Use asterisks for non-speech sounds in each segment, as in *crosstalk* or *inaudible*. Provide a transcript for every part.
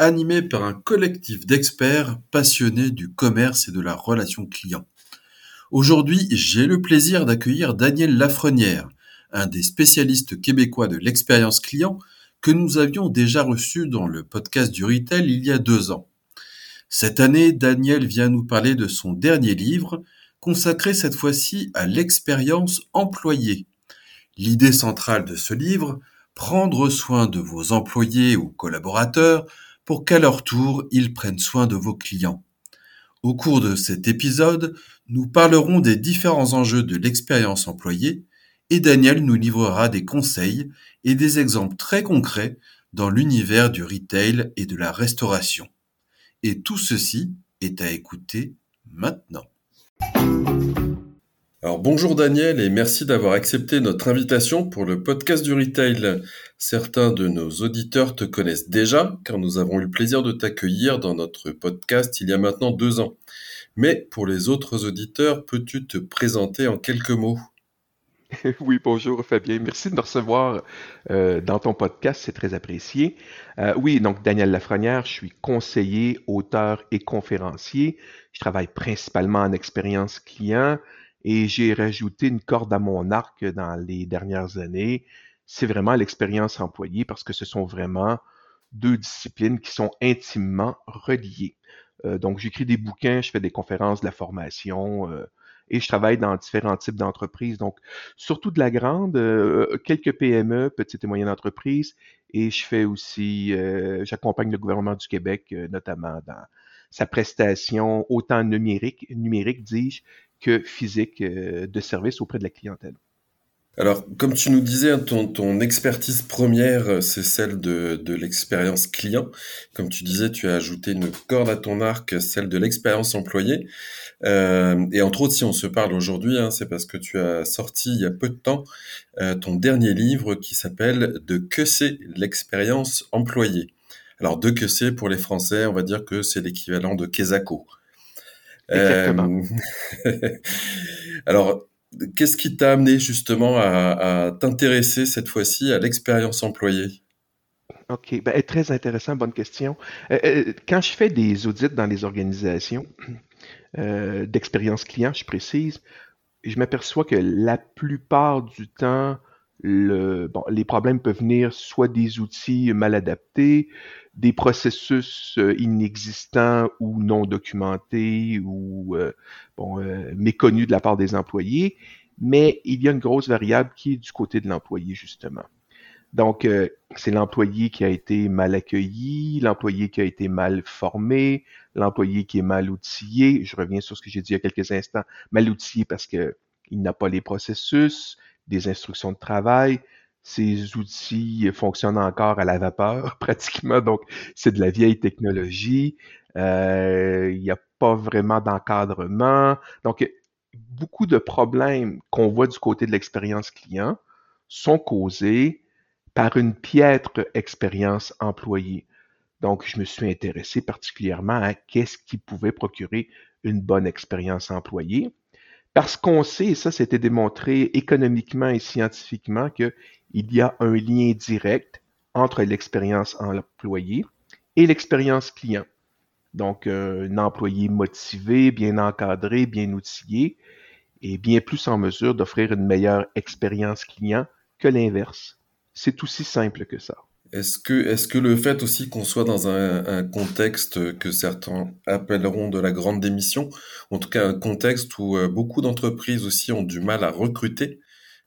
animé par un collectif d'experts passionnés du commerce et de la relation client. Aujourd'hui, j'ai le plaisir d'accueillir Daniel Lafrenière, un des spécialistes québécois de l'expérience client que nous avions déjà reçu dans le podcast du Retail il y a deux ans. Cette année, Daniel vient nous parler de son dernier livre, consacré cette fois-ci à l'expérience employée. L'idée centrale de ce livre, prendre soin de vos employés ou collaborateurs pour qu'à leur tour, ils prennent soin de vos clients. Au cours de cet épisode, nous parlerons des différents enjeux de l'expérience employée et Daniel nous livrera des conseils et des exemples très concrets dans l'univers du retail et de la restauration. Et tout ceci est à écouter maintenant. Alors bonjour Daniel et merci d'avoir accepté notre invitation pour le podcast du retail. Certains de nos auditeurs te connaissent déjà car nous avons eu le plaisir de t'accueillir dans notre podcast il y a maintenant deux ans. Mais pour les autres auditeurs, peux-tu te présenter en quelques mots? *laughs* Oui, bonjour Fabien. Merci de me recevoir euh, dans ton podcast, c'est très apprécié. Euh, oui, donc Daniel Lafrenière, je suis conseiller, auteur et conférencier. Je travaille principalement en expérience client et j'ai rajouté une corde à mon arc dans les dernières années. C'est vraiment l'expérience employée parce que ce sont vraiment deux disciplines qui sont intimement reliées. Euh, donc, j'écris des bouquins, je fais des conférences de la formation euh, et je travaille dans différents types d'entreprises. Donc, surtout de la grande, euh, quelques PME, petites et moyennes entreprises, et je fais aussi, j'accompagne le gouvernement du Québec, notamment dans sa prestation autant numérique, numérique dis-je, que physique de service auprès de la clientèle. Alors, comme tu nous disais, hein, ton, ton expertise première, euh, c'est celle de, l'expérience client. Comme tu disais, tu as ajouté une corde à ton arc, celle de l'expérience employée. Euh, et entre autres, si on se parle aujourd'hui, hein, c'est parce que tu as sorti il y a peu de temps euh, ton dernier livre qui s'appelle De que c'est l'expérience employée. Alors, de que c'est pour les Français, on va dire que c'est l'équivalent de Kesako. Exactement. *laughs* alors, Qu'est-ce qui t'a amené justement à, t'intéresser cette fois-ci à l'expérience employée? OK, ben, très intéressant, bonne question. Euh, euh, quand je fais des audits dans les organisations *clears throat* euh, d'expérience client, je précise, je m'aperçois que la plupart du temps, le, bon, les problèmes peuvent venir soit des outils mal adaptés, des processus inexistants ou non documentés ou bon, méconnus de la part des employés, mais il y a une grosse variable qui est du côté de l'employé, justement. Donc, c'est l'employé qui a été mal accueilli, l'employé qui a été mal formé, l'employé qui est mal outillé. Je reviens sur ce que j'ai dit il y a quelques instants. Mal outillé parce qu'il n'a pas les processus, des instructions de travail, ces outils fonctionnent encore à la vapeur *laughs* pratiquement, donc c'est de la vieille technologie. Euh, il n'y a pas vraiment d'encadrement. Donc, beaucoup de problèmes qu'on voit du côté de l'expérience client sont causés par une piètre expérience employée. Donc, je me suis intéressé particulièrement à qu'est-ce qui pouvait procurer une bonne expérience employée. Parce qu'on sait, et ça c'était démontré économiquement et scientifiquement, qu'il y a un lien direct entre l'expérience employée et l'expérience client. Donc, un employé motivé, bien encadré, bien outillé, est bien plus en mesure d'offrir une meilleure expérience client que l'inverse. C'est aussi simple que ça. Est-ce que, est-ce que le fait aussi qu'on soit dans un, contexte que certains appelleront de la grande démission, en tout cas un contexte où euh, beaucoup d'entreprises aussi ont du mal à recruter,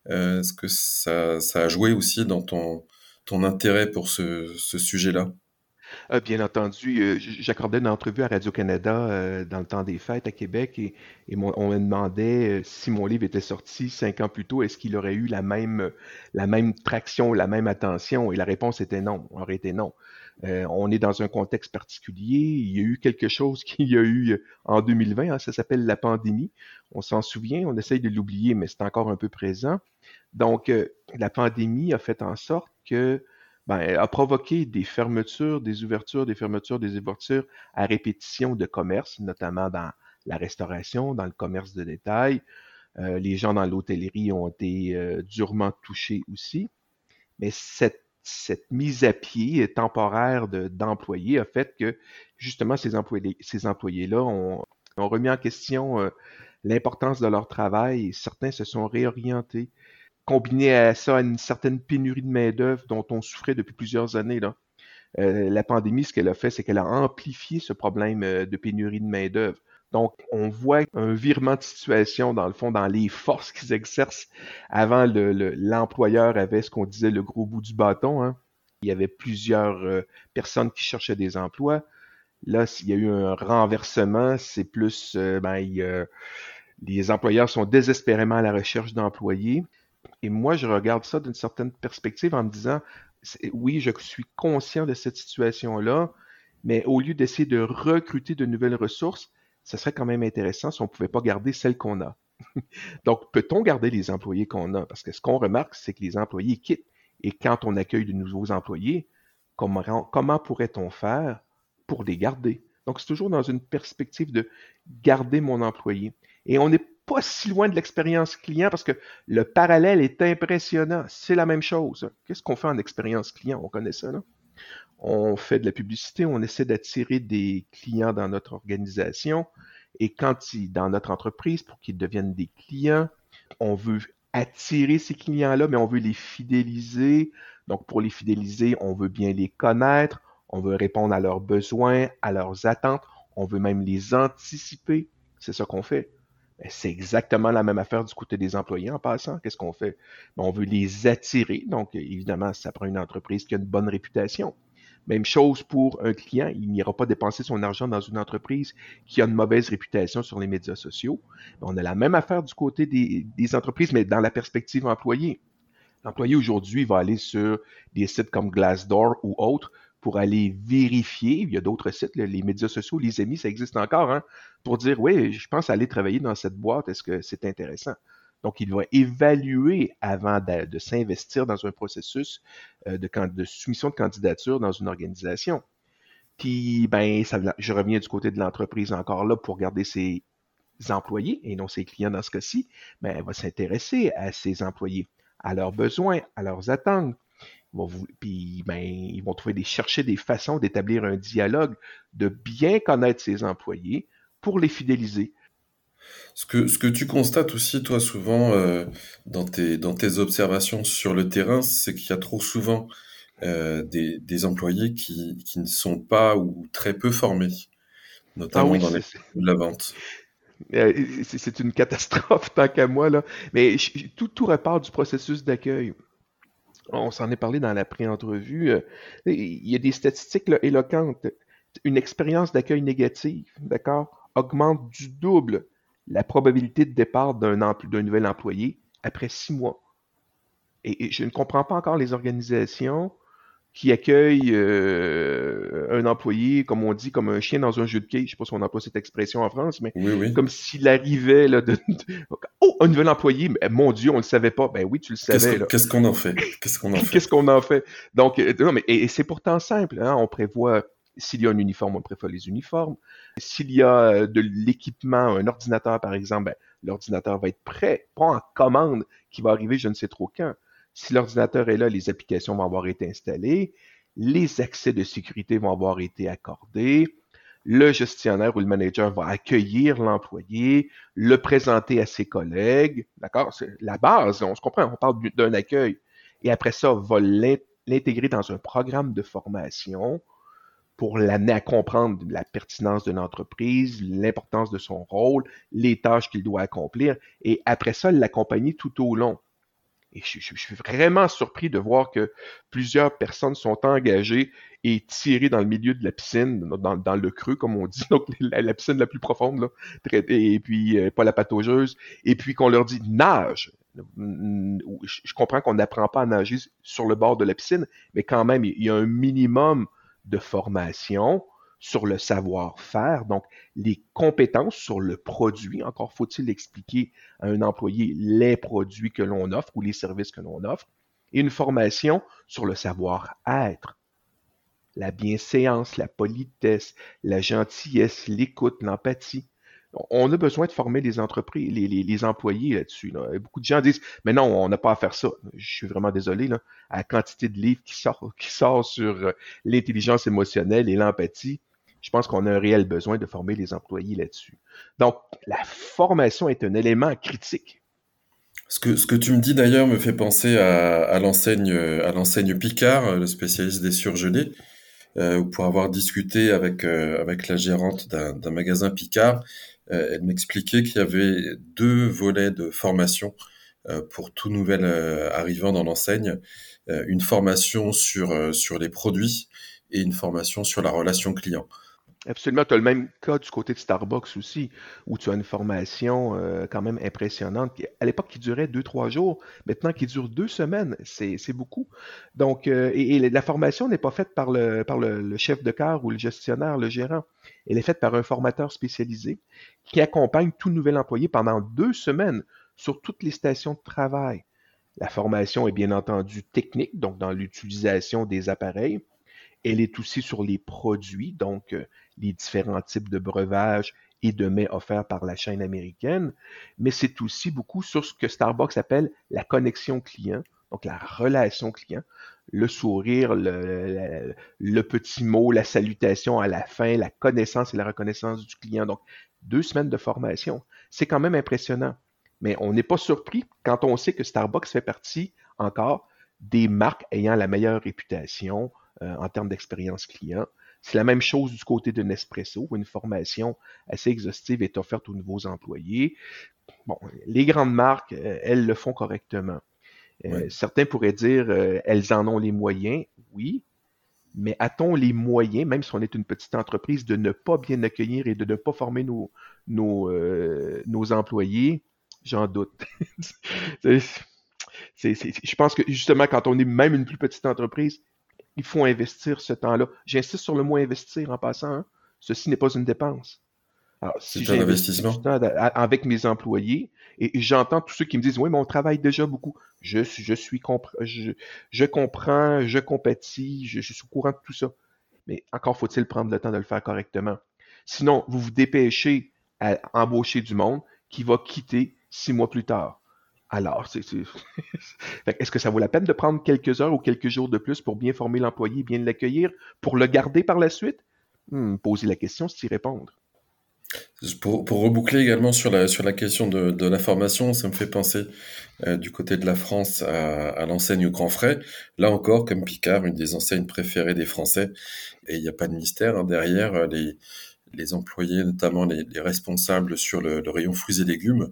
euh, est-ce que ça, ça a joué aussi dans ton, ton intérêt pour ce, ce sujet-là? Euh, bien entendu, euh, j'accordais une entrevue à Radio-Canada euh, dans le temps des fêtes à Québec et, on me demandait si mon livre était sorti cinq ans plus tôt, est-ce qu'il aurait eu la même, la même traction, la même attention? Et la réponse était non, aurait été non. On est dans un contexte particulier. Il y a eu quelque chose *laughs* qu'il y a eu en 2020, hein, ça s'appelle la pandémie. On s'en souvient, on essaye de l'oublier, mais c'est encore un peu présent. Donc, la pandémie a fait en sorte que ben, a provoqué des fermetures, des ouvertures, des fermetures, des ouvertures à répétition de commerce, notamment dans la restauration, dans le commerce de détail. Euh, les gens dans l'hôtellerie ont été euh, durement touchés aussi. Mais cette, cette mise à pied temporaire d'employés a fait que justement ces employés, ces employés-là ont, ont, remis en question euh, l'importance de leur travail et certains se sont réorientés. Combiné à ça une certaine pénurie de main-d'œuvre dont on souffrait depuis plusieurs années. Là. la pandémie, ce qu'elle a fait, c'est qu'elle a amplifié ce problème de pénurie de main-d'œuvre. Donc, on voit un virement de situation, dans le fond, dans les forces qu'ils exercent. Avant, l'employeur avait ce qu'on disait le gros bout du bâton. Hein. Il y avait plusieurs euh, personnes qui cherchaient des emplois. Là, s'il y a eu un renversement, c'est plus, euh, ben, les employeurs sont désespérément à la recherche d'employés. Et moi, je regarde ça d'une certaine perspective en me disant, oui, je suis conscient de cette situation-là, mais au lieu d'essayer de recruter de nouvelles ressources, ce serait quand même intéressant si on ne pouvait pas garder celles qu'on a. *laughs* Donc, peut-on garder les employés qu'on a? Parce que ce qu'on remarque, c'est que les employés quittent. Et quand on accueille de nouveaux employés, comment, pourrait-on faire pour les garder? Donc, c'est toujours dans une perspective de garder mon employé. Et on n'est pas si loin de l'expérience client parce que le parallèle est impressionnant. C'est la même chose. Qu'est-ce qu'on fait en expérience client? On connaît ça, là? on fait de la publicité, on essaie d'attirer des clients dans notre organisation. Et quand ils, dans notre entreprise, pour qu'ils deviennent des clients, on veut attirer ces clients-là, mais on veut les fidéliser. Donc, pour les fidéliser, on veut bien les connaître, on veut répondre à leurs besoins, à leurs attentes, on veut même les anticiper. C'est ça qu'on fait. C'est exactement la même affaire du côté des employés en passant. Qu'est-ce qu'on fait? On veut les attirer. Donc, évidemment, ça prend une entreprise qui a une bonne réputation. Même chose pour un client, il n'ira pas dépenser son argent dans une entreprise qui a une mauvaise réputation sur les médias sociaux. On a la même affaire du côté des, entreprises, mais dans la perspective employée. L'employé aujourd'hui va aller sur des sites comme Glassdoor ou autres pour aller vérifier. Il y a d'autres sites, les médias sociaux, les amis, ça existe encore, hein, pour dire oui, je pense aller travailler dans cette boîte, est-ce que c'est intéressant? Donc, il va évaluer avant de, s'investir dans un processus euh, de, soumission de candidature dans une organisation. Puis, ben, je reviens du côté de l'entreprise encore là pour garder ses employés et non ses clients dans ce cas-ci, mais elle va s'intéresser à ses employés, à leurs besoins, à leurs attentes. puis, ben, ils vont trouver chercher des façons d'établir un dialogue, de bien connaître ses employés pour les fidéliser. Ce que, ce que tu constates aussi, toi, souvent, euh, dans, tes, dans tes observations sur le terrain, c'est qu'il y a trop souvent euh, des, des employés qui, qui ne sont pas ou très peu formés, notamment ah dans les, la vente. Euh, c'est une catastrophe *laughs* tant qu'à moi, là. Mais tout, tout repart du processus d'accueil. On s'en est parlé dans la pré-entrevue. Il y a des statistiques là, éloquentes. Une expérience d'accueil négative, d'accord, augmente du double la probabilité de départ d'un nouvel employé après six mois. Et, je ne comprends pas encore les organisations qui accueillent euh, un employé, comme on dit, comme un chien dans un jeu de quai. Je ne sais pas si on emploie cette expression en France, mais comme s'il arrivait là, de, Oh, un nouvel employé, mais, mon Dieu, on ne le savait pas. Ben oui, tu le savais. Qu'est-ce qu'on en fait? Qu'est-ce qu'on en *laughs* fait? Qu'est-ce qu'on en fait? Donc, euh, non, mais et, c'est pourtant simple. Hein? On prévoit s'il y a un uniforme, on préfère les uniformes. S'il y a euh, de l'équipement, un ordinateur par exemple, ben, l'ordinateur va être prêt, pas en commande qui va arriver je ne sais trop quand. Si l'ordinateur est là, les applications vont avoir été installées, les accès de sécurité vont avoir été accordés, le gestionnaire ou le manager va accueillir l'employé, le présenter à ses collègues, d'accord? C'est la base, on se comprend, on parle d'un accueil. Et après ça, va l'intégrer dans un programme de formation pour l'amener à comprendre la pertinence de l'entreprise, l'importance de son rôle, les tâches qu'il doit accomplir, et après ça, l'accompagner tout au long. Et je, suis vraiment surpris de voir que plusieurs personnes sont engagées et tirées dans le milieu de la piscine, dans, le creux, comme on dit, *laughs* donc la, piscine la plus profonde, là, et puis euh, pas la pataugeuse, et puis qu'on leur dit nage. Je comprends qu'on n'apprend pas à nager sur le bord de la piscine, mais quand même, il y a un minimum de formation sur le savoir-faire, donc les compétences sur le produit. Encore faut-il expliquer à un employé les produits que l'on offre ou les services que l'on offre. Et une formation sur le savoir-être, la bienséance, la politesse, la gentillesse, l'écoute, l'empathie. On a besoin de former les entreprises, les, employés là-dessus. Beaucoup de gens disent, mais non, on n'a pas à faire ça. Je suis vraiment désolé, à la quantité de livres qui sortent *laughs* qui sort sur euh, l'intelligence émotionnelle et l'empathie. Je pense qu'on a un réel besoin de former les employés là-dessus. Donc, la formation est un élément critique. Ce que, tu me dis d'ailleurs me fait penser à, à l'enseigne Picard, le spécialiste des surgelés, euh, pour avoir discuté avec euh, la gérante d'un magasin Picard, euh, elle m'expliquait qu'il y avait deux volets de formation euh, pour tout nouvel arrivant dans l'enseigne, une formation sur sur les produits et une formation sur la relation client. Absolument, tu as le même cas du côté de Starbucks aussi, où tu as une formation euh, quand même impressionnante. À l'époque, qui durait deux, trois jours, maintenant qui dure deux semaines, c'est beaucoup. Donc, euh, et, la formation n'est pas faite par, le, par le, chef de car ou le gestionnaire, le gérant. Elle est faite par un formateur spécialisé qui accompagne tout nouvel employé pendant deux semaines sur toutes les stations de travail. La formation est bien entendu technique, donc dans l'utilisation des appareils, elle est aussi sur les produits, donc euh, les différents types de breuvages et de mets offerts par la chaîne américaine, mais c'est aussi beaucoup sur ce que Starbucks appelle la connexion client, donc la relation client, le sourire, le, petit mot, la salutation à la fin, la connaissance et la reconnaissance du client. Donc, deux semaines de formation. C'est quand même impressionnant. Mais on n'est pas surpris quand on sait que Starbucks fait partie encore des marques ayant la meilleure réputation, euh, en termes d'expérience client. C'est la même chose du côté de Nespresso, où une formation assez exhaustive est offerte aux nouveaux employés. Bon, les grandes marques, euh, elles le font correctement. Euh, certains pourraient dire, elles en ont les moyens, oui, mais a-t-on les moyens, même si on est une petite entreprise, de ne pas bien accueillir et de ne pas former nos, nos, nos employés? J'en doute. *laughs* je pense que justement, quand on est même une plus petite entreprise, il faut investir ce temps-là. J'insiste sur le mot investir en passant. Hein. Ceci n'est pas une dépense. c'est un investissement. Avec mes employés, et j'entends tous ceux qui me disent Oui, mais on travaille déjà beaucoup. Je, je, suis je, je comprends, je compatis, je, je, suis au courant de tout ça. Mais encore faut-il prendre le temps de le faire correctement. Sinon, vous vous dépêchez à embaucher du monde qui va quitter six mois plus tard. Alors, *laughs* est-ce que ça vaut la peine de prendre quelques heures ou quelques jours de plus pour bien former l'employé, bien l'accueillir, pour le garder par la suite? Hmm, poser la question, c'est y répondre. Pour, reboucler également sur la, question de, la formation, ça me fait penser euh, du côté de la France à, l'enseigne Grand Frais. Là encore, comme Picard, une des enseignes préférées des Français. Et il n'y a pas de mystère hein, derrière. Euh, les employés, notamment les, responsables sur le, rayon fruits et légumes,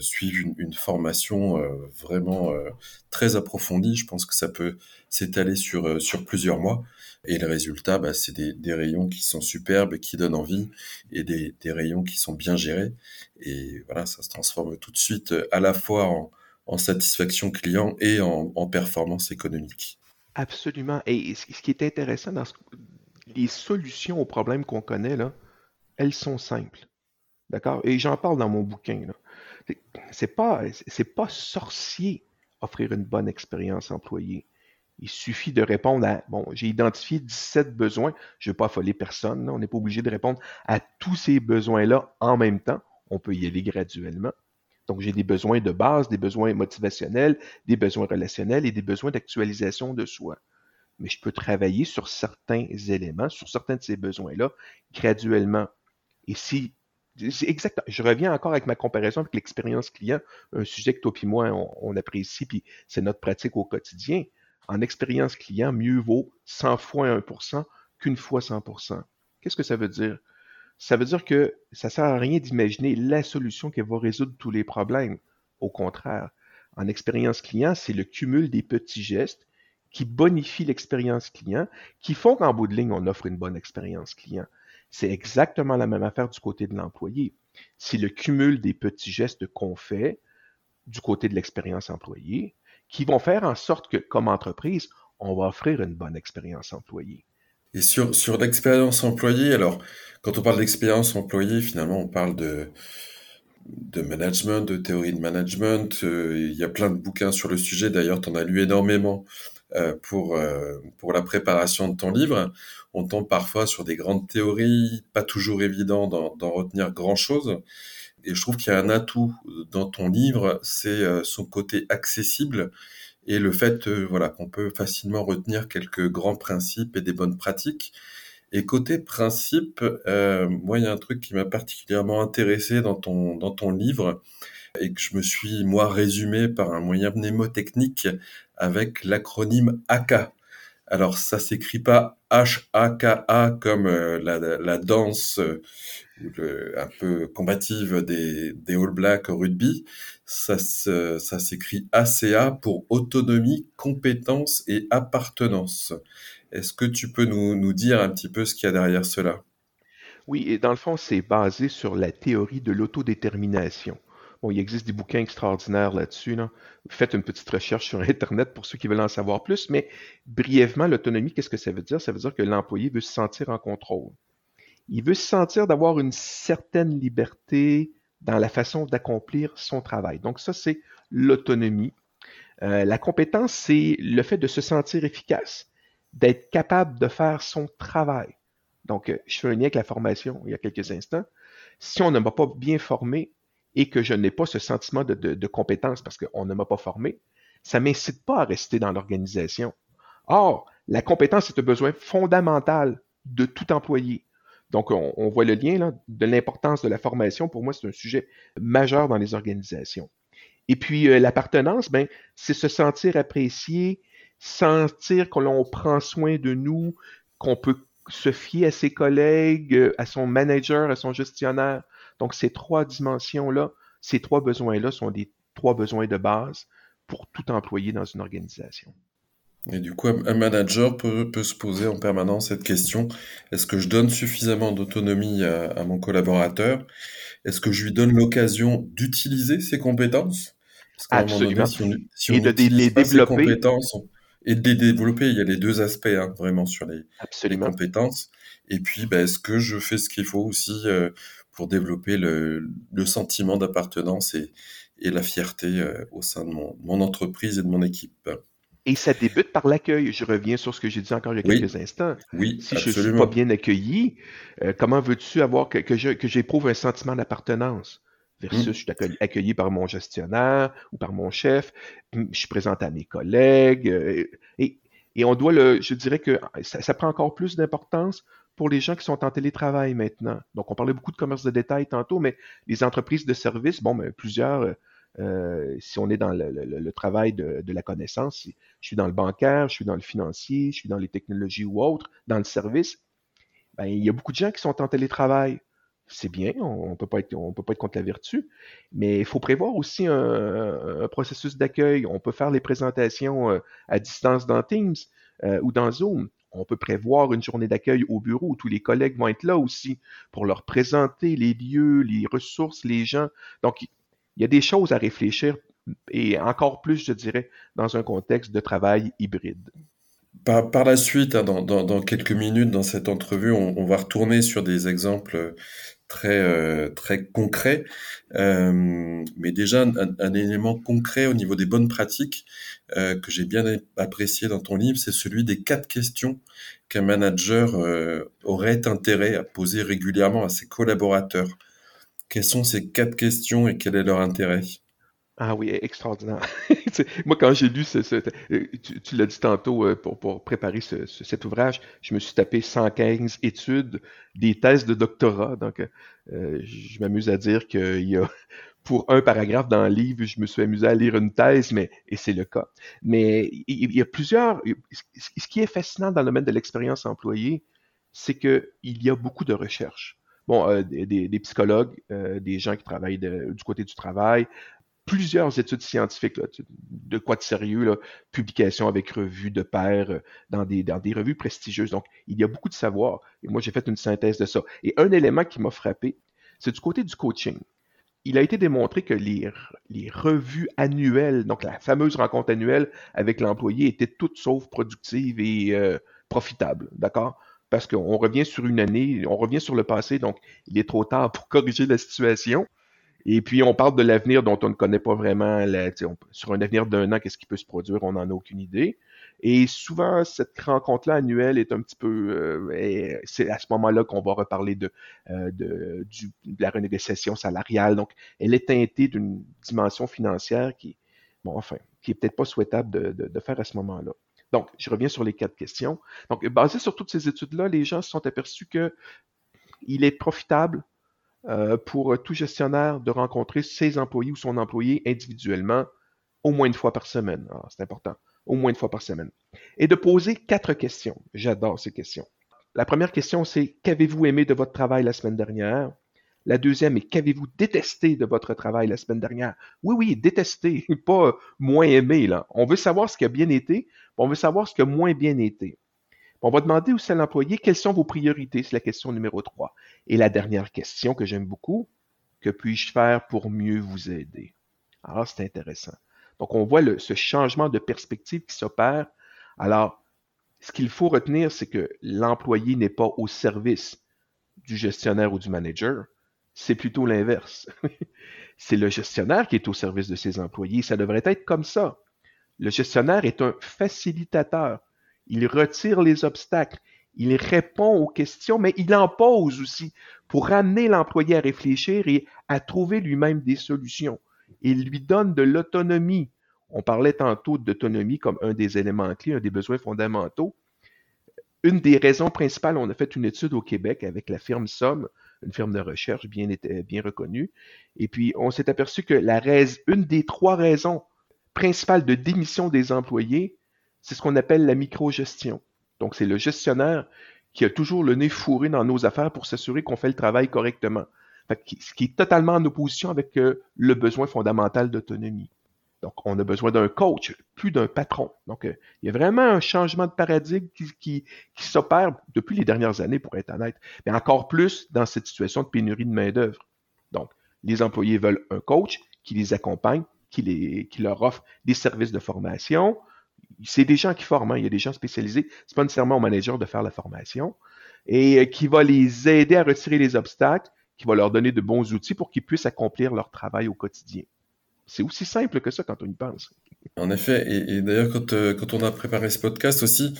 suivent une, formation euh, vraiment euh, très approfondie. Je pense que ça peut s'étaler sur, euh, sur plusieurs mois. Et le résultat, bah, c'est des, rayons qui sont superbes et qui donnent envie, et des, rayons qui sont bien gérés. Et voilà, ça se transforme tout de suite à la fois en, satisfaction client et en, en, performance économique. Absolument. Et ce qui est intéressant dans les solutions aux problèmes qu'on connaît, là, elles sont simples. D'accord? Et j'en parle dans mon bouquin. C'est pas, pas sorcier offrir une bonne expérience employée. Il suffit de répondre à, bon, j'ai identifié 17 besoins, je ne vais pas affoler personne, on n'est pas obligé de répondre à tous ces besoins-là en même temps. On peut y aller graduellement. Donc, j'ai des besoins de base, des besoins motivationnels, des besoins relationnels et des besoins d'actualisation de soi. Mais je peux travailler sur certains éléments, sur certains de ces besoins-là, graduellement. Et si c'est exact. Je reviens encore avec ma comparaison avec l'expérience client, un sujet que toi et moi, on, apprécie, puis c'est notre pratique au quotidien. En expérience client, mieux vaut 100 fois 1% qu'une fois 100%. Qu'est-ce que ça veut dire? Ça veut dire que ça ne sert à rien d'imaginer la solution qui va résoudre tous les problèmes. Au contraire, en expérience client, c'est le cumul des petits gestes qui bonifient l'expérience client, qui font qu'en bout de ligne, on offre une bonne expérience client. C'est exactement la même affaire du côté de l'employé. C'est le cumul des petits gestes qu'on fait du côté de l'expérience employée qui vont faire en sorte que, comme entreprise, on va offrir une bonne expérience employée. Et sur, sur l'expérience employée, alors, quand on parle d'expérience employée, finalement, on parle de, de management, de théorie de management. Euh, il y a plein de bouquins sur le sujet. D'ailleurs, tu en as lu énormément pour, euh, pour la préparation de ton livre. On tombe parfois sur des grandes théories, pas toujours évident d'en retenir grand-chose. Et je trouve qu'il y a un atout dans ton livre, c'est son côté accessible et le fait voilà qu'on peut facilement retenir quelques grands principes et des bonnes pratiques. Et côté principe, euh, moi, il y a un truc qui m'a particulièrement intéressé dans ton, dans ton livre et que je me suis, moi, résumé par un moyen mnémotechnique avec l'acronyme AK. Alors, ça s'écrit pas H-A-K-A comme euh, la, danse euh, un peu combative des, All Blacks au rugby. Ça, ça s'écrit ACA pour autonomie, compétence et appartenance. Est-ce que tu peux nous, dire un petit peu ce qu'il y a derrière cela? Oui, et dans le fond, c'est basé sur la théorie de l'autodétermination. Bon, il existe des bouquins extraordinaires là-dessus. Faites une petite recherche sur Internet pour ceux qui veulent en savoir plus, mais brièvement, l'autonomie, qu'est-ce que ça veut dire? Ça veut dire que l'employé veut se sentir en contrôle. Il veut se sentir d'avoir une certaine liberté dans la façon d'accomplir son travail. Donc ça, c'est l'autonomie. Euh, la compétence, c'est le fait de se sentir efficace d'être capable de faire son travail. Donc, euh, je fais un lien avec la formation il y a quelques instants. Si on ne m'a pas bien formé et que je n'ai pas ce sentiment de, compétence parce qu'on ne m'a pas formé, ça ne m'incite pas à rester dans l'organisation. Or, la compétence est un besoin fondamental de tout employé. Donc, on, voit le lien de l'importance de la formation. Pour moi, c'est un sujet majeur dans les organisations. Et puis, euh, l'appartenance, ben, c'est se sentir apprécié, sentir que l'on prend soin de nous, qu'on peut se fier à ses collègues, à son manager, à son gestionnaire. Donc, ces trois dimensions-là, ces trois besoins-là sont des trois besoins de base pour tout employé dans une organisation. Et du coup, un manager peut, se poser en permanence cette question, est-ce que je donne suffisamment d'autonomie à, mon collaborateur? Est-ce que je lui donne l'occasion d'utiliser ses compétences? Absolument. Et de les développer et de les développer. Il y a les deux aspects hein, vraiment sur les, compétences. Et puis, bah, est-ce que je fais ce qu'il faut aussi euh, pour développer le, sentiment d'appartenance et, et, la fierté euh, au sein de mon, mon, entreprise et de mon équipe. Et ça débute par l'accueil. Je reviens sur ce que j'ai dit encore il y a quelques instants. Oui, si je ne suis pas bien accueilli, euh, comment veux-tu avoir que, que j'éprouve un sentiment d'appartenance? versus mmh. je suis accueilli, par mon gestionnaire ou par mon chef, je suis présenté à mes collègues, euh, et, et, on doit le, je dirais que ça, prend encore plus d'importance pour les gens qui sont en télétravail maintenant. Donc, on parlait beaucoup de commerce de détail tantôt, mais les entreprises de services, bon, mais plusieurs, euh, si on est dans le, travail de, de, la connaissance, je suis dans le bancaire, je suis dans le financier, je suis dans les technologies ou autres, dans le service, ben, il y a beaucoup de gens qui sont en télétravail c'est bien, on ne peut, pas être, peut pas être contre la vertu, mais il faut prévoir aussi un, processus d'accueil. On peut faire les présentations euh, à distance dans Teams euh, ou dans Zoom. On peut prévoir une journée d'accueil au bureau où tous les collègues vont être là aussi pour leur présenter les lieux, les ressources, les gens. Donc, il y a des choses à réfléchir et encore plus, je dirais, dans un contexte de travail hybride. Par, la suite, hein, dans, quelques minutes dans cette entrevue, on, va retourner sur des exemples très euh, très concret, euh, mais déjà un, élément concret au niveau des bonnes pratiques euh, que j'ai bien apprécié dans ton livre, c'est celui des quatre questions qu'un manager aurait intérêt à poser régulièrement à ses collaborateurs. Quelles sont ces quatre questions et quel est leur intérêt? Ah oui, extraordinaire. *laughs* Moi, quand j'ai lu, ce, euh, tu, l'as dit tantôt, euh, pour, préparer cet ouvrage, je me suis tapé 115 études, des thèses de doctorat. Donc, euh, je m'amuse à dire qu'il y a, *laughs* pour un paragraphe dans le livre, je me suis amusé à lire une thèse, mais et c'est le cas. Mais il, y a plusieurs. Ce qui est fascinant dans le domaine de l'expérience employée, c'est qu'il y a beaucoup de recherches. Bon, des, psychologues, des gens qui travaillent du côté du travail, plusieurs études scientifiques, de quoi de sérieux, publications avec revues de pairs euh, dans des, revues prestigieuses. Donc, il y a beaucoup de savoir. Et moi, j'ai fait une synthèse de ça. Et un élément qui m'a frappé, c'est du côté du coaching. Il a été démontré que les, les revues annuelles, donc la fameuse rencontre annuelle avec l'employé, étaient toutes sauf productives et euh, profitables. D'accord? parce qu'on revient sur une année, on revient sur le passé, donc il est trop tard pour corriger la situation. Et puis, on parle de l'avenir dont on ne connaît pas vraiment. sur un avenir d'un an, qu'est-ce qui peut se produire? On n'en a aucune idée. Et souvent, cette rencontre-là annuelle est un petit peu... Euh, c'est à ce moment-là qu'on va reparler de, euh, de, la renégociation salariale. Donc, elle est teintée d'une dimension financière qui, bon, enfin, qui est peut-être pas souhaitable de, de faire à ce moment-là. Donc, je reviens sur les quatre questions. Donc, basé sur toutes ces études-là, les gens se sont aperçus que il est profitable euh, pour tout gestionnaire de rencontrer ses employés ou son employé individuellement au moins une fois par semaine. Ah, c'est important, au moins une fois par semaine. Et de poser quatre questions. J'adore ces questions. La première question, c'est qu'avez-vous aimé de votre travail la semaine dernière? La deuxième est qu'avez-vous détesté de votre travail la semaine dernière? Oui, oui, détesté, *laughs* pas moins aimé. Là. On veut savoir ce qui a bien été, on veut savoir ce qui a moins bien été. On va demander aussi à l'employé quelles sont vos priorités, c'est la question numéro 3. Et la dernière question que j'aime beaucoup, que puis-je faire pour mieux vous aider? Alors, c'est intéressant. Donc, on voit ce changement de perspective qui s'opère. Alors, ce qu'il faut retenir, c'est que l'employé n'est pas au service du gestionnaire ou du manager, c'est plutôt l'inverse. *laughs* c'est le gestionnaire qui est au service de ses employés. Ça devrait être comme ça. Le gestionnaire est un facilitateur il retire les obstacles, il répond aux questions, mais il en pose aussi pour ramener l'employé à réfléchir et à trouver lui-même des solutions. Il lui donne de l'autonomie. On parlait tantôt d'autonomie comme un des éléments clés, un des besoins fondamentaux. Une des raisons principales, on a fait une étude au Québec avec la firme Somme, une firme de recherche bien, reconnue, et puis on s'est aperçu que la une des trois raisons principales de démission des employés, c'est ce qu'on appelle la microgestion. Donc, c'est le gestionnaire qui a toujours le nez fourré dans nos affaires pour s'assurer qu'on fait le travail correctement. ce qui est totalement en opposition avec euh, le besoin fondamental d'autonomie. Donc, on a besoin d'un coach, plus d'un patron. Donc, euh, il y a vraiment un changement de paradigme qui, s'opère depuis les dernières années, pour être honnête, mais encore plus dans cette situation de pénurie de main-d'œuvre. Donc, les employés veulent un coach qui les accompagne, qui leur offre des services de formation, c'est des gens qui forment, hein. il y a des gens spécialisés. C'est pas nécessairement au manager de faire la formation et euh, qui va les aider à retirer les obstacles, qui va leur donner de bons outils pour qu'ils puissent accomplir leur travail au quotidien. C'est aussi simple que ça quand on y pense. En effet, et, d'ailleurs quand, euh, quand on a préparé ce podcast aussi,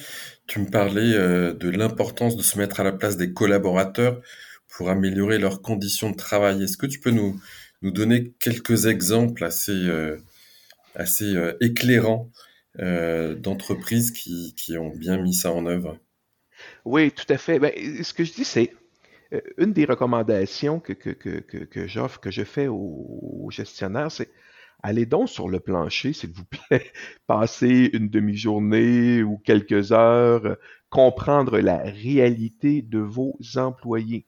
tu me parlais euh, de l'importance de se mettre à la place des collaborateurs pour améliorer leurs conditions de travail. Est-ce que tu peux nous, nous donner quelques exemples assez, assez éclairants d'entreprises qui, qui, ont bien mis ça en œuvre. Oui, tout à fait. Ben, ce que je dis, c'est euh, une des recommandations que, que, que, que j'offre, que je fais aux, gestionnaires, c'est allez donc sur le plancher, s'il vous plaît, *laughs* passez une demi-journée ou quelques heures, comprendre la réalité de vos employés.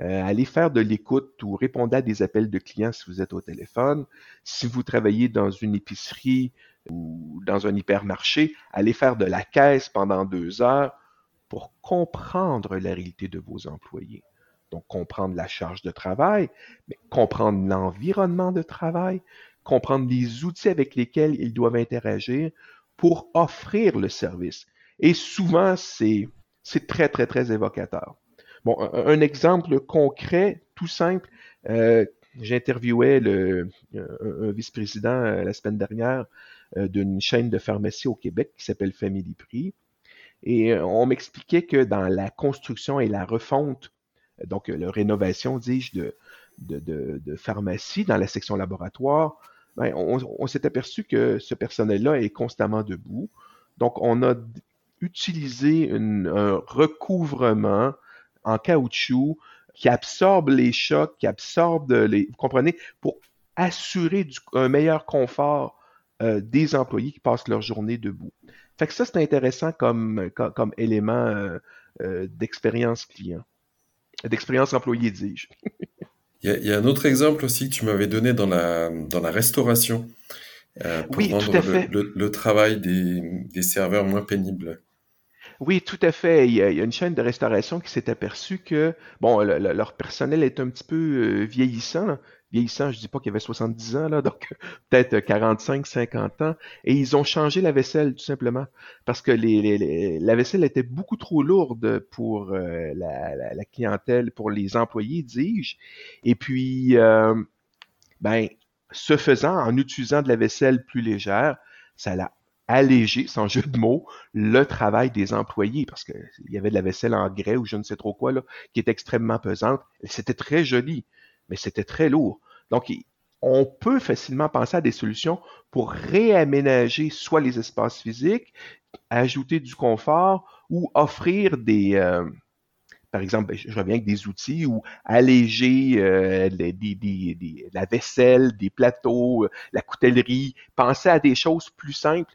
Euh, allez faire de l'écoute ou répondre à des appels de clients si vous êtes au téléphone. Si vous travaillez dans une épicerie, ou dans un hypermarché, allez faire de la caisse pendant deux heures pour comprendre la réalité de vos employés. Donc, comprendre la charge de travail, comprendre l'environnement de travail, comprendre les outils avec lesquels ils doivent interagir pour offrir le service. Et souvent, c'est, très, très, très évocateur. Bon, un, exemple concret, tout simple, euh, j'interviewais un vice-président euh, la semaine dernière d'une chaîne de pharmacie au Québec qui s'appelle Family Prix. Et euh, on m'expliquait que dans la construction et la refonte, donc la rénovation, dis-je, de, de, de, pharmacie dans la section laboratoire, ben, on, s'est aperçu que ce personnel-là est constamment debout. Donc, on a utilisé un recouvrement en caoutchouc qui absorbe les chocs, qui absorbe les, vous comprenez, pour assurer un meilleur confort euh, des employés qui passent leur journée debout. Fait que ça, c'est intéressant comme, comme, élément euh, euh, d'expérience client, d'expérience employé, dis-je. *laughs* il, y a, un autre exemple aussi que tu m'avais donné dans la, dans la restauration. pour oui, rendre Le, travail des, des, serveurs moins pénible. Oui, tout à fait. Il y a, une chaîne de restauration qui s'est aperçue que, bon, le- le- leur personnel est un petit peu vieillissant. Vieillissant, je dis pas qu'il y avait 70 ans, là, *laughs* donc peut-être 45, 50 ans. Et ils ont changé la vaisselle, tout simplement. Parce que la vaisselle était beaucoup trop lourde pour euh, la, clientèle, pour les employés, dis-je. Et puis, euh, ben, ce faisant, en utilisant de la vaisselle plus légère, ça l'a allégé, sans jeu de mots, le travail des employés, parce qu'il y avait de la vaisselle en grès ou je ne sais trop quoi, qui est extrêmement pesante. C'était très joli, mais c'était très lourd. Donc, on peut facilement penser à des solutions pour réaménager soit les espaces physiques, ajouter du confort ou offrir des, euh, par exemple, ben, je reviens avec des outils ou alléger euh, la vaisselle, des plateaux, euh, la coutellerie, penser à des choses plus simples.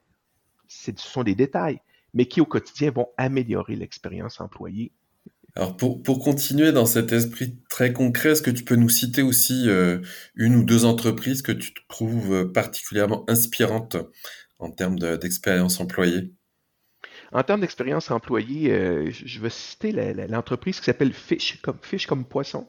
Ce sont des détails, mais qui au quotidien vont améliorer l'expérience employée. Alors pour, pour continuer dans cet esprit très concret, est-ce que tu peux nous citer aussi euh, une ou deux entreprises que tu trouves euh, particulièrement inspirantes en termes de- d'expérience employée? En termes d'expérience employée, euh, je vais citer l'entreprise qui s'appelle Fish, comme poisson.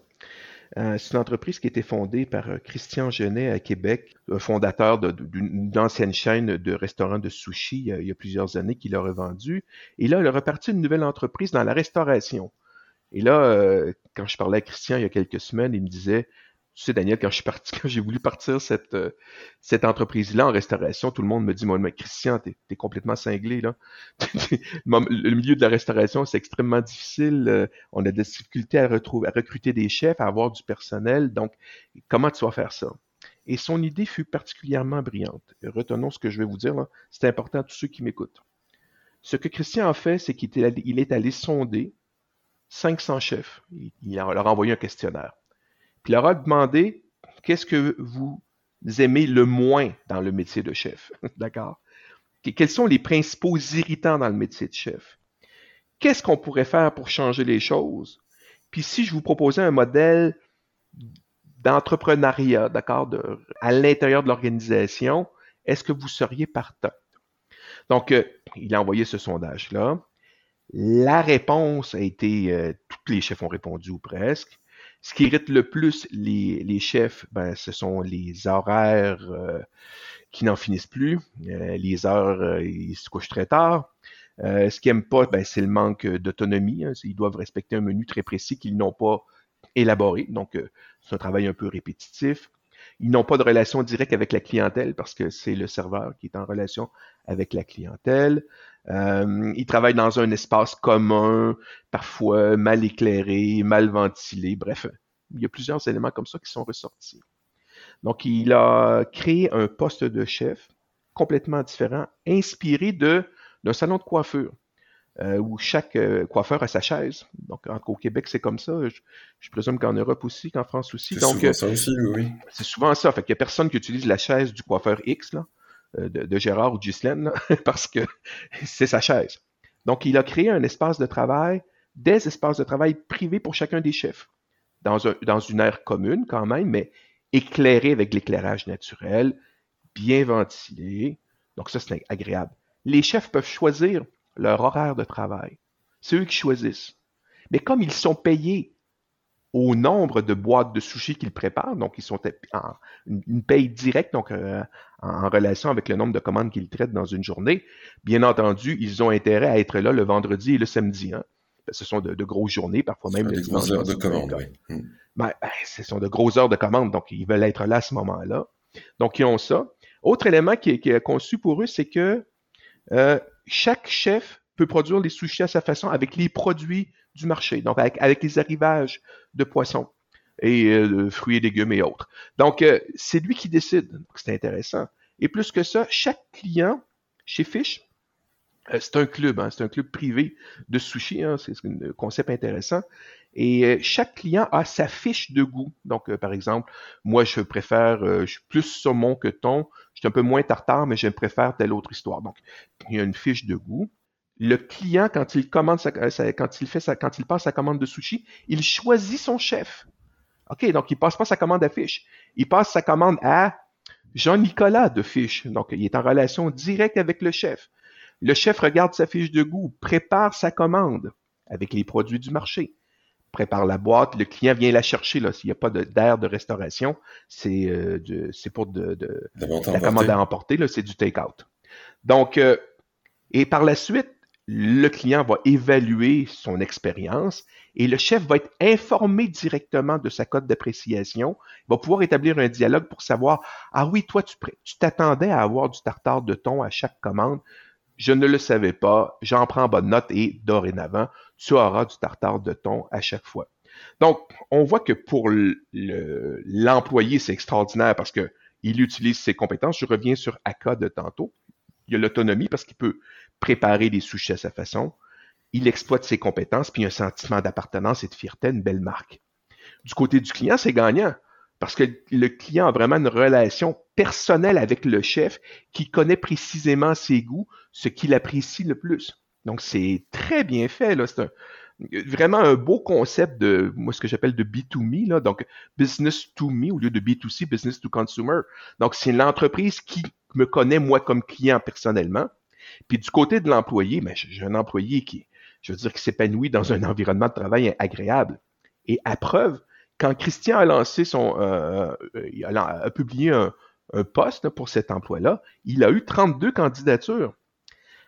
C'est une entreprise qui a été fondée par Christian Genet à Québec, fondateur d'une ancienne chaîne de restaurants de sushi il y a, il y a plusieurs années qu'il a revendu. Et là, il a reparti une nouvelle entreprise dans la restauration. Et là, euh, quand je parlais à Christian il y a quelques semaines, il me disait, tu sais, Daniel, quand je suis parti, *laughs* quand j'ai voulu partir cette, euh, cette entreprise-là en restauration, tout le monde me dit, moi, mais Christian, t'es, t'es complètement cinglé, là. *laughs* le milieu de la restauration, c'est extrêmement difficile. euh, on a des difficultés à, retrouver, à recruter des chefs, à avoir du personnel. Donc, comment tu vas faire ça? Et son idée fut particulièrement brillante. Retenons ce que je vais vous dire. C'est important à tous ceux qui m'écoutent. Ce que Christian a fait, c'est qu'il est allé sonder 500 chefs. Il, leur a envoyé un questionnaire. Puis il leur a demandé qu'est-ce que vous aimez le moins dans le métier de chef? *laughs* D'accord? Que- Quels sont les principaux irritants dans le métier de chef? Qu'est-ce qu'on pourrait faire pour changer les choses? Puis si je vous proposais un modèle d'entrepreneuriat, d'accord, à l'intérieur de l'organisation, est-ce que vous seriez partant? Donc, euh, il a envoyé ce sondage-là. La réponse a été, euh, tous les chefs ont répondu ou presque. Ce qui irrite le plus les, chefs, ben, ce sont les horaires euh, qui n'en finissent plus. Euh, les heures, euh, ils se couchent très tard. Ce qu'ils n'aiment pas, ben, c'est le manque d'autonomie. hein. Ils doivent respecter un menu très précis qu'ils n'ont pas élaboré. Donc, c'est un travail un peu répétitif. Ils n'ont pas de relation directe avec la clientèle parce que c'est le serveur qui est en relation avec la clientèle. Euh, ils travaillent dans un espace commun, parfois mal éclairé, mal ventilé. Bref, il y a plusieurs éléments comme ça qui sont ressortis. Donc, il a créé un poste de chef complètement différent, inspiré d'un salon de coiffure euh, où chaque euh, coiffeur a sa chaise. Donc, en- au Québec, c'est comme ça. Je, je présume qu'en Europe aussi, qu'en France aussi. C'est souvent euh, ça aussi, oui. c'est souvent ça. Fait qu'il y a personne qui utilise la chaise du coiffeur X, là, de, de Gérard ou de Ghislaine, là, *laughs* parce que *laughs* c'est sa chaise. Donc, il a créé un espace de travail, des espaces de travail privés pour chacun des chefs, dans, un- dans une aire commune quand même, mais éclairé avec l'éclairage naturel, bien ventilé. Donc, ça, c'est agréable. Les chefs peuvent choisir leur horaire de travail. C'est eux qui choisissent. Mais comme ils sont payés au nombre de boîtes de sushis qu'ils préparent, donc ils sont en une, paye directe, donc euh, en, relation avec le nombre de commandes qu'ils traitent dans une journée. Bien entendu, ils ont intérêt à être là le vendredi et le samedi. Hein. Ce sont de, de grosses journées, parfois même Ah, des grosses heures de commande, oui. Mm. Ben, ben, ce sont de grosses heures de commande, donc ils veulent être là à ce moment-là. Donc, ils ont ça. Autre élément qui est, qui est conçu pour eux, c'est que euh, chaque chef peut produire les sushis à sa façon avec les produits du marché, donc avec, les arrivages de poissons et euh, de fruits et légumes et autres. Donc, euh, c'est lui qui décide. C'est intéressant. Et plus que ça, chaque client chez Fish, euh, c'est un club, hein, c'est un club privé de sushi, hein, c'est un concept intéressant. Et euh, chaque client a sa fiche de goût. Donc, euh, par exemple, moi, je préfère, euh, plus saumon que thon, je suis un peu moins tartare, mais je préfère telle autre histoire. Donc, il y a une fiche de goût. Le client, quand il commande sa, quand il fait quand il passe sa commande de sushi, il choisit son chef. OK, donc il passe pas sa commande à fiche. Il passe sa commande à Jean-Nicolas de fiche. Donc, il est en relation directe avec le chef. Le chef regarde sa fiche de goût, prépare sa commande avec les produits du marché, prépare la boîte, le client vient la chercher. Là, s'il n'y a pas d'air de, restauration, c'est euh, pour de, de la commande à emporter, c'est du take-out. Donc, euh, et par la suite, le client va évaluer son expérience et le chef va être informé directement de sa cote d'appréciation. Il va pouvoir établir un dialogue pour savoir, ah oui, toi, tu t'attendais à avoir du tartare de thon à chaque commande. Je ne le savais pas, j'en prends bonne note et dorénavant, tu auras du tartare de thon à chaque fois. Donc, on voit que pour l'employé, c'est extraordinaire parce qu'il utilise ses compétences. Je reviens sur ACA de tantôt. Il a l'autonomie parce qu'il peut préparer des sushis à sa façon. Il exploite ses compétences, puis un sentiment d'appartenance et de fierté, une belle marque. Du côté du client, c'est gagnant parce que le client a vraiment une relation personnelle avec le chef qui connaît précisément ses goûts, ce qu'il apprécie le plus. Donc, c'est très bien fait. C'est vraiment un beau concept de, moi, ce que j'appelle de B2Me, là, donc business to me au lieu de B2C, business to consumer. Donc, c'est l'entreprise qui me connaît, moi, comme client personnellement. Puis du côté de l'employé, mais j'ai un employé qui, je veux dire, qui s'épanouit dans un environnement de travail agréable. Et à preuve, quand Christian a lancé son, euh, euh, a, publié un, poste pour cet emploi-là, il a eu 32 candidatures.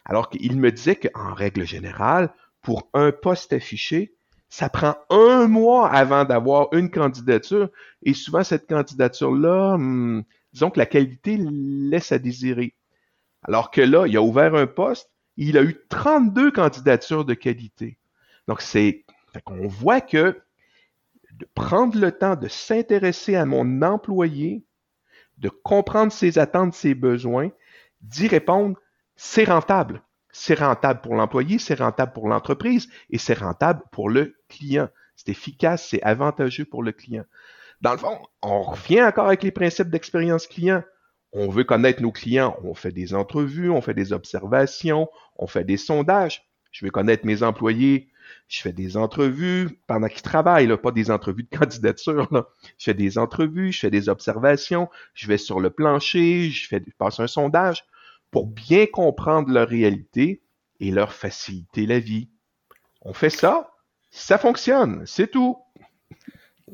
Alors qu'il me disait qu'en règle générale, pour un poste affiché, ça prend un mois avant d'avoir une candidature. Et souvent, cette candidature-là, hmm, disons que la qualité laisse à désirer. Alors que là, il a ouvert un poste, il a eu 32 candidatures de qualité. Donc, c'est, qu'on voit que de prendre le temps de s'intéresser à mon employé, de comprendre ses attentes, ses besoins, d'y répondre, c'est rentable. C'est rentable pour l'employé, c'est rentable pour l'entreprise et c'est rentable pour le client. C'est efficace, c'est avantageux pour le client. Dans le fond, on revient encore avec les principes d'expérience client. On veut connaître nos clients, on fait des entrevues, on fait des observations, on fait des sondages. Je veux connaître mes employés, je fais des entrevues pendant qu'ils travaillent, là, pas des entrevues de *laughs* candidature. Là. Je fais des entrevues, je fais des observations, je vais sur le plancher, je, fais, je passe un sondage pour bien comprendre leur réalité et leur faciliter la vie. On fait ça, ça fonctionne, c'est tout.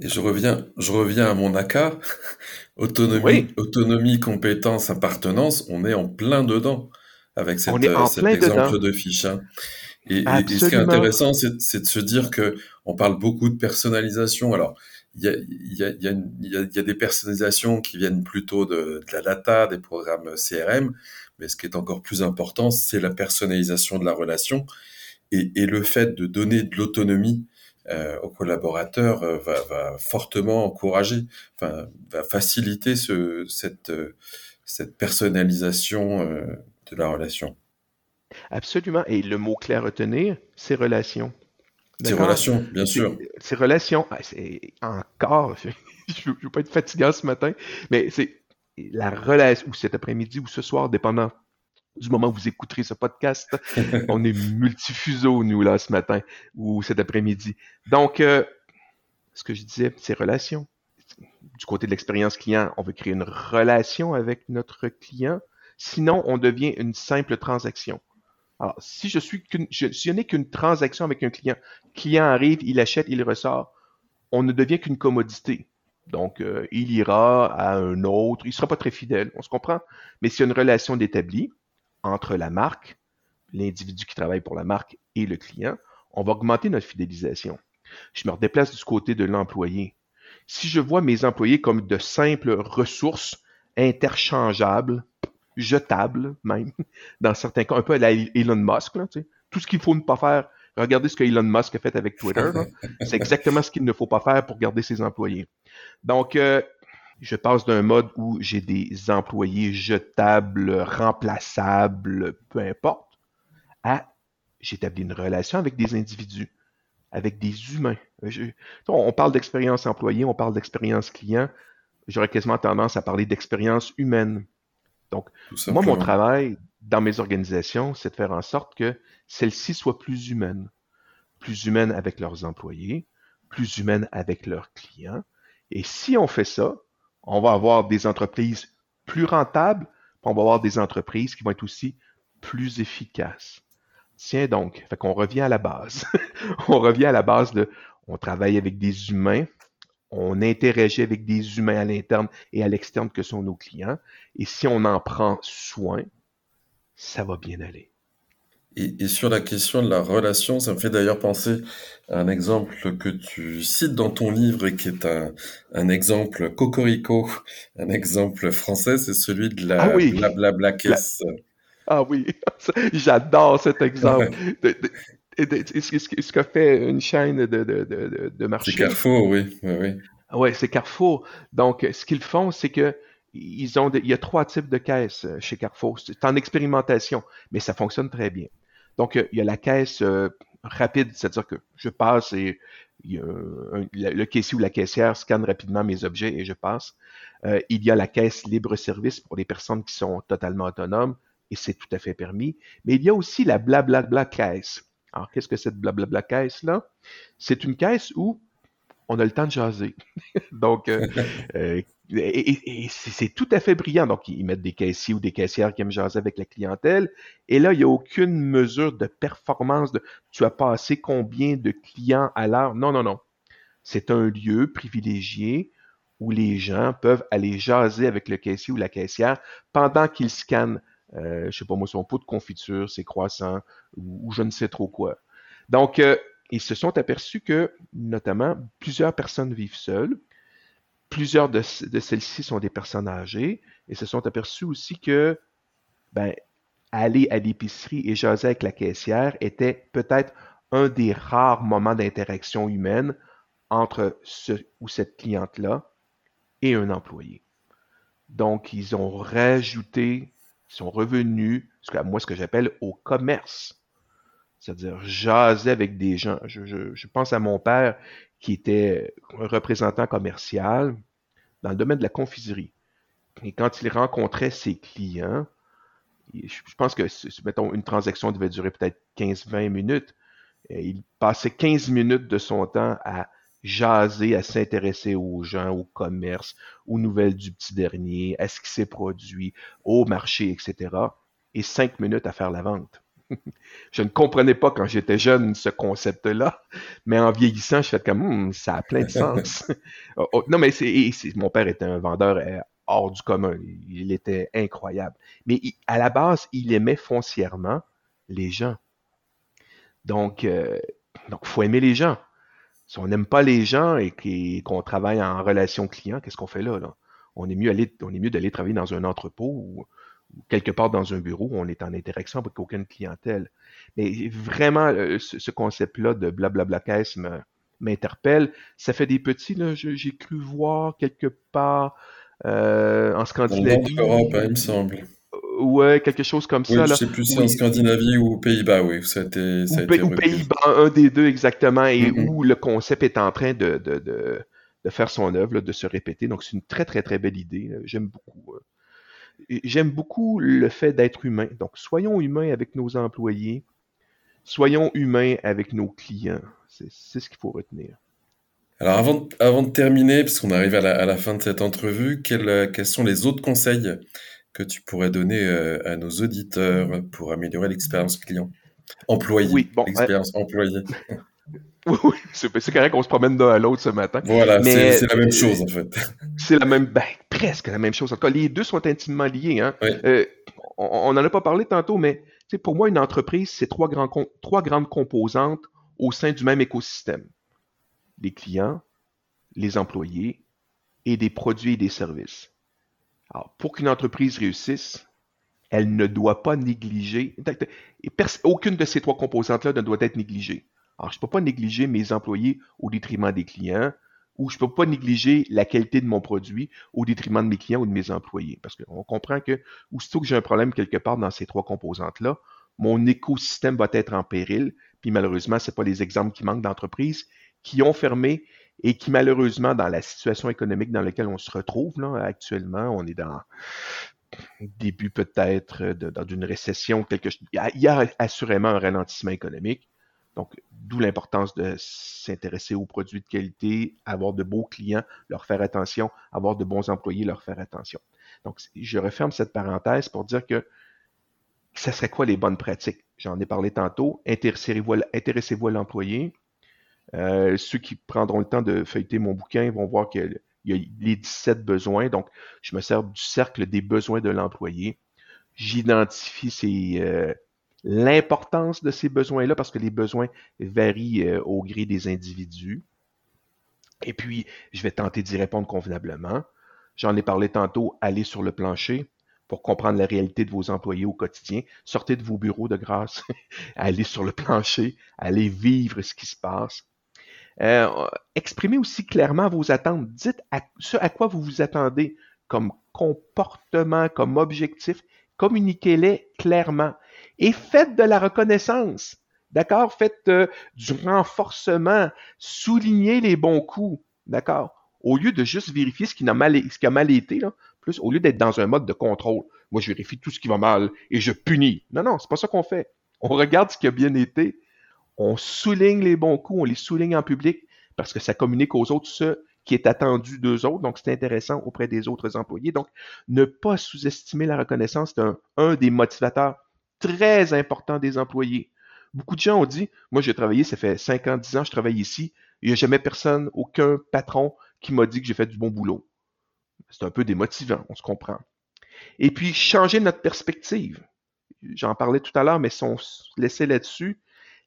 Et je reviens, je reviens à mon ACA. *laughs* autonomie, autonomie, compétence, appartenance, on est en plein dedans avec cette, euh, cet exemple de fiche. Hein. Et, ce qui est intéressant, c'est de se dire que on parle beaucoup de personnalisation. Alors, il y a, y, a, y, a y, a, y a, des personnalisations qui viennent plutôt de, de, la data, des programmes CRM, mais ce qui est encore plus important, c'est la personnalisation de la relation et, et le fait de donner de l'autonomie euh, aux collaborateurs euh, va, va, fortement encourager, enfin, va faciliter ce, cette, euh, cette personnalisation de la relation. Absolument. Et le mot clé à retenir, c'est relation. C'est relation, bien sûr. C'est relation. Ah, encore, *laughs* je ne veux pas être fatiguant ce matin, mais c'est la relation, ou cet après-midi, ou ce soir, dépendant du moment où vous écouterez ce podcast. *laughs* on est multifuseau, nous, là, ce matin ou cet après-midi. Donc, euh, ce que je disais, c'est relation. Du côté de l'expérience client, on veut créer une relation avec notre client. Sinon, on devient une simple transaction. Alors, si je suis qu'une, si n'ai qu'une transaction avec un client, client arrive, il achète, il ressort, on ne devient qu'une commodité. Donc, euh, il ira à un autre, il ne sera pas très fidèle, on se comprend? Mais s'il y a une relation d'établi, entre la marque, l'individu qui travaille pour la marque et le client, on va augmenter notre fidélisation. Je me redéplace du côté de l'employé. Si je vois mes employés comme de simples ressources interchangeables, jetables même, *laughs* dans certains cas, un peu à la Elon Musk, tout ce qu'il faut ne pas faire, regardez ce que Elon Musk a fait avec Twitter, *laughs* c'est exactement ce qu'il ne faut pas faire pour garder ses employés. Donc, euh, je passe d'un mode où j'ai des employés jetables, remplaçables, peu importe, à j'établis une relation avec des individus, avec des humains. on parle d'expérience employée, on parle d'expérience client. J'aurais quasiment tendance à parler d'expérience humaine. Donc, moi, mon travail dans mes organisations, c'est de faire en sorte que celles-ci soient plus humaines. Plus humaines avec leurs employés, plus humaines avec leurs clients. Et si on fait ça, on va avoir des entreprises plus rentables, puis on va avoir des entreprises qui vont être aussi plus efficace. Tiens donc, fait qu'on revient à la base. *laughs* on revient à la base de, on travaille avec des humains, on interagit avec des humains à l'interne et à l'externe que sont nos clients. Et si on en prend soin, ça va bien aller. Et, sur la question de la relation, ça me fait d'ailleurs penser à un exemple que tu cites dans ton livre et qui est un, exemple cocorico, un exemple français, c'est celui de la ah blablabla caisse. Ah oui, *laughs* j'adore cet exemple. Ce qu'a fait une chaîne de, de, de, marché. C'est Carrefour, oui. oui, oui. Oui, c'est Carrefour. Donc, ce qu'ils font, c'est que ils ont il y a trois types de caisses euh, chez Carrefour. C'est en expérimentation, mais ça fonctionne très bien. Donc, il y a la caisse euh, rapide, c'est-à-dire que je passe et le caissier ou la caissière scanne rapidement mes objets et je passe. Euh, il y a la caisse libre-service pour les personnes qui sont totalement autonomes et c'est tout à fait permis. Mais il y a aussi la blablabla caisse. Alors, qu'est-ce que cette blablabla caisse-là? C'est une caisse où on a le temps de jaser. *laughs* Donc, euh, *laughs* euh, et, c'est tout à fait brillant. Donc, ils mettent des caissiers ou des caissières qui aiment jaser avec la clientèle. Et là, il n'y a aucune mesure de performance de tu as passé combien de clients à l'heure. Non, non, non. C'est un lieu privilégié où les gens peuvent aller jaser avec le caissier ou la caissière pendant qu'ils scannent, euh, je sais pas moi, son pot de confiture, ses croissants ou, je ne sais trop quoi. Donc, euh, ils se sont aperçus que, notamment, plusieurs personnes vivent seules. Plusieurs de, celles-ci sont des personnes âgées et se sont aperçus aussi que ben, aller à l'épicerie et jaser avec la caissière était peut-être un des rares moments d'interaction humaine entre ce ou cette cliente-là et un employé. Donc, ils ont rajouté, sont revenus, moi, ce que j'appelle au commerce c'est-à-dire jaser avec des gens. Je, pense à mon père qui était un représentant commercial dans le domaine de la confiserie. Et quand il rencontrait ses clients, je pense que, mettons, une transaction devait durer peut-être 15-20 minutes. il passait 15 minutes de son temps à jaser, à s'intéresser aux gens, au commerce, aux nouvelles du petit dernier, à ce qui s'est produit, au marché, etc. Et 5 minutes à faire la vente. *laughs* je ne comprenais pas quand j'étais jeune ce concept-là, mais en vieillissant, je fais comme hmm, ça a plein de sens. *laughs* Oh, oh, non, mais c'est, mon père était un vendeur euh, hors du commun. Il était incroyable. Mais à la base, il aimait foncièrement les gens. Donc, il euh, donc faut aimer les gens. Si on n'aime pas les gens et qu'on travaille en relation client, qu'est-ce qu'on fait là, On est mieux on est mieux d'aller travailler dans un entrepôt ou, quelque part dans un bureau où on est en interaction avec aucune clientèle. Mais vraiment, euh, ce, concept-là de blablabla caisse m'interpelle. Ça fait des petits, là, j'ai cru voir quelque part euh, en Scandinavie. En Europe, hein, il me semble. Euh, ouais, quelque chose comme ça. Je sais plus si en Scandinavie ou aux Pays-Bas, oui. Ça a été, ça ou, Pays-Bas, un des deux exactement, et où le concept est en train de, de, de, de faire son œuvre, de se répéter. Donc, c'est une très, très, très belle idée. J'aime beaucoup j'aime beaucoup le fait d'être humain. Donc, soyons humains avec nos employés, soyons humains avec nos clients. C'est ce qu'il faut retenir. Alors, avant, avant de terminer, puisqu'on arrive à la, fin de cette entrevue, quels, quels, sont les autres conseils que tu pourrais donner euh, à nos auditeurs pour améliorer l'expérience client Employé. Oui, bon, l'expérience employé. *laughs* Oui, c'est correct qu'on se promène d'un à l'autre ce matin. Voilà, c'est la même chose en fait. *laughs* C'est la même, ben, presque la même chose. En tout cas, les deux sont intimement liés. Hein. Euh, on n'en a pas parlé tantôt, mais pour moi, une entreprise, c'est trois, grands, trois grandes composantes au sein du même écosystème. Les clients, les employés et des produits et des services. Alors, pour qu'une entreprise réussisse, elle ne doit pas négliger, aucune de ces trois composantes-là ne doit être négligée. Alors, je ne peux pas négliger mes employés au détriment des clients ou je ne peux pas négliger la qualité de mon produit au détriment de mes clients ou de mes employés. Parce qu'on comprend que, aussitôt que j'ai un problème quelque part dans ces trois composantes-là, mon écosystème va être en péril. Puis malheureusement, ce pas les exemples qui manquent d'entreprises qui ont fermé et qui malheureusement, dans la situation économique dans laquelle on se retrouve là, actuellement, on est dans début peut-être dans une récession, quelque chose. Il y a assurément un ralentissement économique. Donc, d'où l'importance de s'intéresser aux produits de qualité, avoir de beaux clients, leur faire attention, avoir de bons employés, leur faire attention. Donc, je referme cette parenthèse pour dire que ça serait quoi les bonnes pratiques? J'en ai parlé tantôt. Intéressez-vous à l'employé. Euh, ceux qui prendront le temps de feuilleter mon bouquin vont voir qu'il y a les 17 besoins. Donc, je me sers du cercle des besoins de l'employé. J'identifie euh, l'importance de ces besoins-là parce que les besoins varient euh, au gré des individus. Et puis, je vais tenter d'y répondre convenablement. J'en ai parlé tantôt, aller sur le plancher pour comprendre la réalité de vos employés au quotidien. Sortez de vos bureaux de grâce, *laughs* allez sur le plancher, allez vivre ce qui se passe. Euh, exprimez aussi clairement vos attentes. Dites ce à quoi vous vous attendez comme comportement, comme objectif. Communiquez-les clairement. Et faites de la reconnaissance. D'accord? Faites euh, du renforcement. Soulignez les bons coups. D'accord? Au lieu de juste vérifier ce qui, a mal, ce qui a mal été, là, plus au lieu d'être dans un mode de contrôle. Moi, je vérifie tout ce qui va mal et je punis. Non, non, c'est pas ça qu'on fait. On regarde ce qui a bien été on souligne les bons coups, on les souligne en public parce que ça communique aux autres ce qui est attendu d'eux autres, donc c'est intéressant auprès des autres employés. Donc, ne pas sous-estimer la reconnaissance, c'est un, des motivateurs très importants des employés. Beaucoup de gens ont dit, moi j'ai travaillé, ça fait 5 ans, 10 ans, je travaille ici, il n'y a jamais personne, aucun patron qui m'a dit que j'ai fait du bon boulot. C'est un peu démotivant, on se comprend. Et puis, changer notre perspective. J'en parlais tout à l'heure, mais si on se laissait là-dessus,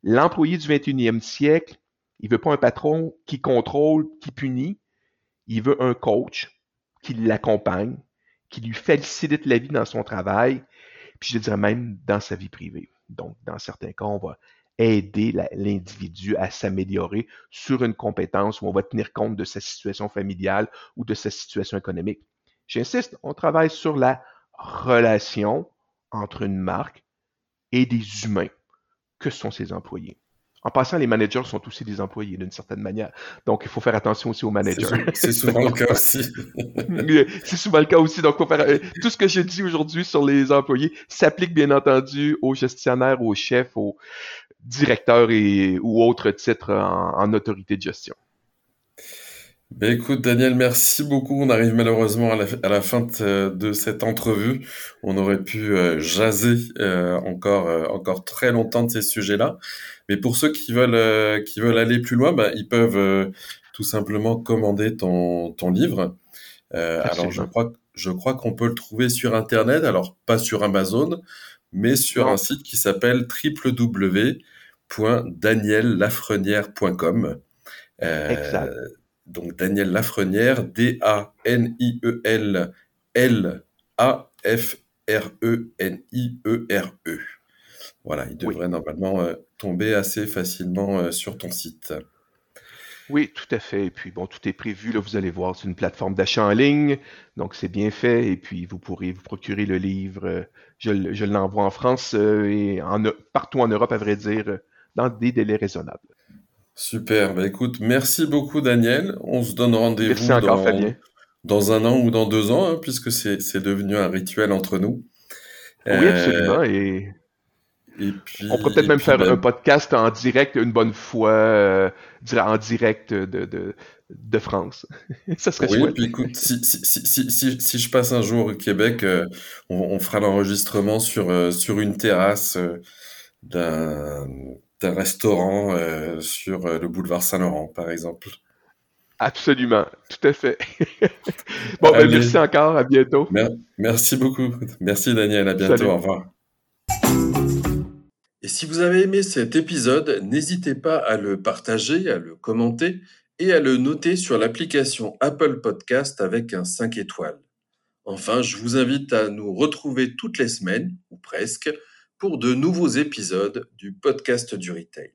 L'employé du 21e siècle, il veut pas un patron qui contrôle, qui punit. Il veut un coach qui l'accompagne, qui lui facilite la vie dans son travail, puis je dirais même dans sa vie privée. Donc, dans certains cas, on va aider l'individu à s'améliorer sur une compétence où on va tenir compte de sa situation familiale ou de sa situation économique. J'insiste, on travaille sur la relation entre une marque et des humains que sont ses employés. En passant, les managers sont aussi des employés d'une certaine manière. Donc, il faut faire attention aussi aux managers. C'est souvent le cas aussi. *laughs* c'est souvent le cas aussi. Donc, faut faire, euh, tout ce que je dis aujourd'hui sur les employés s'applique bien entendu aux gestionnaires, aux chefs, aux directeurs et, ou autres titres en autorité de gestion. Ben écoute Daniel, merci beaucoup. On arrive malheureusement à la, fin de, cette entrevue. On aurait pu euh, jaser euh, encore euh, encore très longtemps de ces sujets-là. Mais pour ceux qui veulent qui veulent aller plus loin, ben, ils peuvent tout simplement commander ton ton livre. alors je crois je crois qu'on peut le trouver sur internet. Alors pas sur Amazon, mais sur un site qui s'appelle www.daniellafrenière.com. exact donc Daniel Lafrenière, D-A-N-I-E-L-L-A-F-R-E-N-I-E-R-E. Voilà, il devrait normalement euh, tomber assez facilement euh, sur ton site. Oui, tout à fait. Et puis, bon, tout est prévu. Là, vous allez voir, c'est une plateforme d'achat en ligne. Donc, c'est bien fait. Et puis, vous pourrez vous procurer le livre. Je, je l'envoie en France euh, et en, partout en Europe, à vrai dire, dans des délais raisonnables. Super. Bah, écoute, merci beaucoup, Daniel. On se donne rendez-vous dans, un an ou dans deux ans, hein, puisque c'est devenu un rituel entre nous. Oui, euh, absolument. Et, puis, on pourrait peut-être même faire ben un podcast en direct une bonne fois, euh, en direct de, de, France. *laughs* Ça serait oui, puis écoute, si, si, je passe un jour au Québec, euh, on, fera l'enregistrement sur, sur une terrasse d'un d'un restaurant euh, sur euh, le boulevard Saint-Laurent, par exemple. Absolument, tout à fait. *laughs* bon, ben, merci encore, à bientôt. merci beaucoup. Merci Daniel, à bientôt, au revoir. Et si vous avez aimé cet épisode, n'hésitez pas à le partager, à le commenter et à le noter sur l'application Apple Podcast avec un 5 étoiles. Enfin, je vous invite à nous retrouver toutes les semaines, ou presque, pour de nouveaux épisodes du podcast du retail.